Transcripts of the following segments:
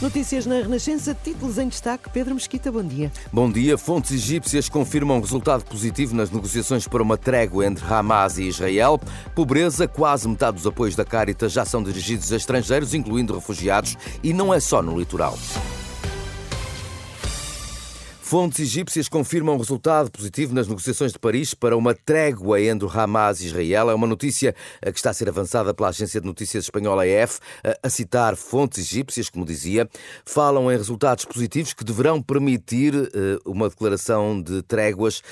Notícias na Renascença, títulos em destaque. Pedro Mesquita, bom dia. Bom dia. Fontes egípcias confirmam resultado positivo nas negociações para uma trégua entre Hamas e Israel. Pobreza, quase metade dos apoios da Caritas já são dirigidos a estrangeiros, incluindo refugiados, e não é só no litoral. Fontes egípcias confirmam resultado positivo nas negociações de Paris para uma trégua entre Hamas e Israel. É uma notícia eh, que está a ser avançada pela agência de notícias espanhola EF, eh, a citar fontes egípcias, como dizia, falam em resultados positivos que deverão permitir eh, uma declaração de tréguas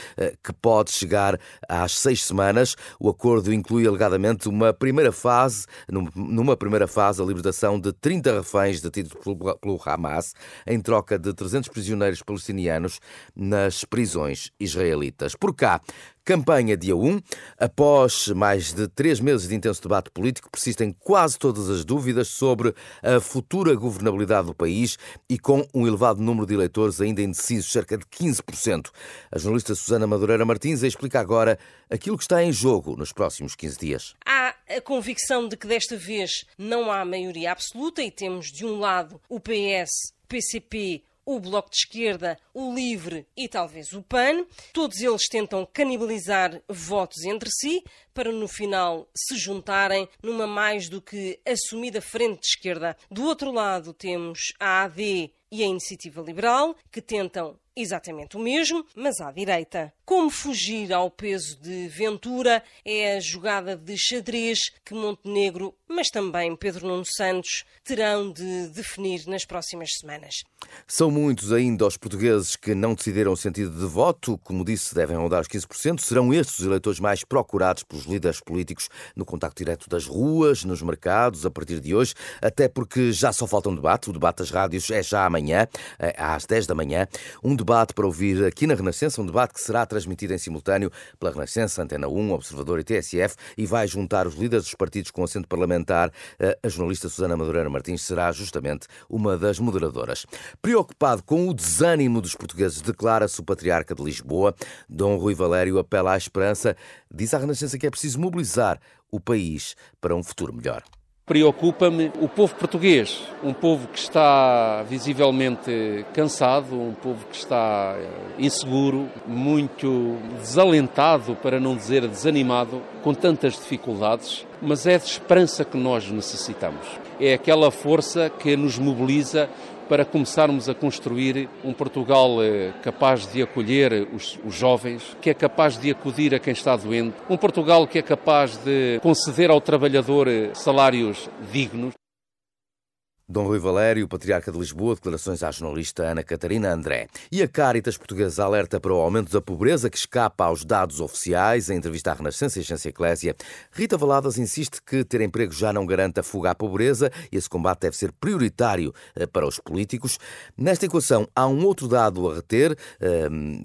que pode chegar às seis semanas. O acordo inclui alegadamente uma primeira fase, numa primeira fase, a libertação de 30 reféns detidos pelo Hamas em troca de 300 prisioneiros palestinianos nas prisões israelitas. Por cá, Campanha dia 1. Após mais de três meses de intenso debate político, persistem quase todas as dúvidas sobre a futura governabilidade do país e com um elevado número de eleitores ainda indecisos, cerca de 15%. A jornalista Susana Madureira Martins explica agora aquilo que está em jogo nos próximos 15 dias. Há a convicção de que desta vez não há maioria absoluta e temos de um lado o PS, PCP, o Bloco de Esquerda, o Livre e talvez o PAN. Todos eles tentam canibalizar votos entre si para no final se juntarem numa mais do que assumida frente de esquerda. Do outro lado temos a AD e a Iniciativa Liberal, que tentam exatamente o mesmo, mas à direita. Como fugir ao peso de Ventura é a jogada de xadrez que Montenegro, mas também Pedro Nuno Santos, terão de definir nas próximas semanas. São muitos ainda os portugueses que não decidiram o sentido de voto. Como disse, devem rondar os 15%. Serão estes os eleitores mais procurados pelos líderes políticos no contacto direto das ruas, nos mercados, a partir de hoje, até porque já só falta um debate. O debate das rádios é já amanhã, eh, às 10 da manhã. Um debate para ouvir aqui na Renascença, um debate que será transmitido em simultâneo pela Renascença, Antena 1, Observador e TSF e vai juntar os líderes dos partidos com assento parlamentar. Eh, a jornalista Susana Madureira Martins será justamente uma das moderadoras. Preocupado com o desânimo dos portugueses, declara-se o Patriarca de Lisboa. Dom Rui Valério apela à esperança, diz à Renascença que é preciso mobilizar o país para um futuro melhor. Preocupa-me o povo português, um povo que está visivelmente cansado, um povo que está eh, inseguro, muito desalentado, para não dizer desanimado, com tantas dificuldades, mas é de esperança que nós necessitamos. É aquela força que nos mobiliza para começarmos a construir um Portugal eh, capaz de acolher os, os, jovens, que é capaz de acudir a quem está doente, um Portugal que é capaz de conceder ao trabalhador eh, salários dignos. Dom Rui Valério, patriarca de Lisboa, declarações à jornalista Ana Catarina André. E a Caritas Portuguesa alerta para o aumento da pobreza que escapa aos dados oficiais. Em entrevista à Renascença e Agência Eclésia, Rita Valadas insiste que ter emprego já não garanta fuga à pobreza e esse combate deve ser prioritário eh, para os políticos. Nesta equação, há um outro dado a reter.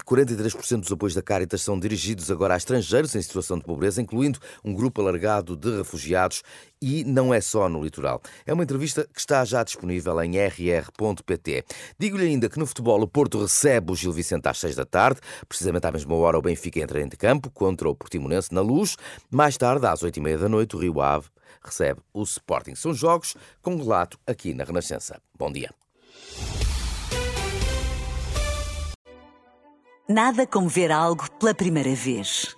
43% ehm, dos apoios da Caritas são dirigidos agora a estrangeiros em situação de pobreza, incluindo um grupo alargado de refugiados e não é só no litoral. É uma entrevista que está já disponível em rr.pt. Digo-lhe ainda que no futebol o Porto recebe o Gil Vicente às seis da tarde, precisamente à mesma hora o Benfica entra em campo contra o Portimonense na Luz. Mais tarde, às oito e meia da noite, o Rio Ave recebe o Sporting. São jogos com relato aqui na Renascença. Bom dia. Nada como ver algo pela primeira vez.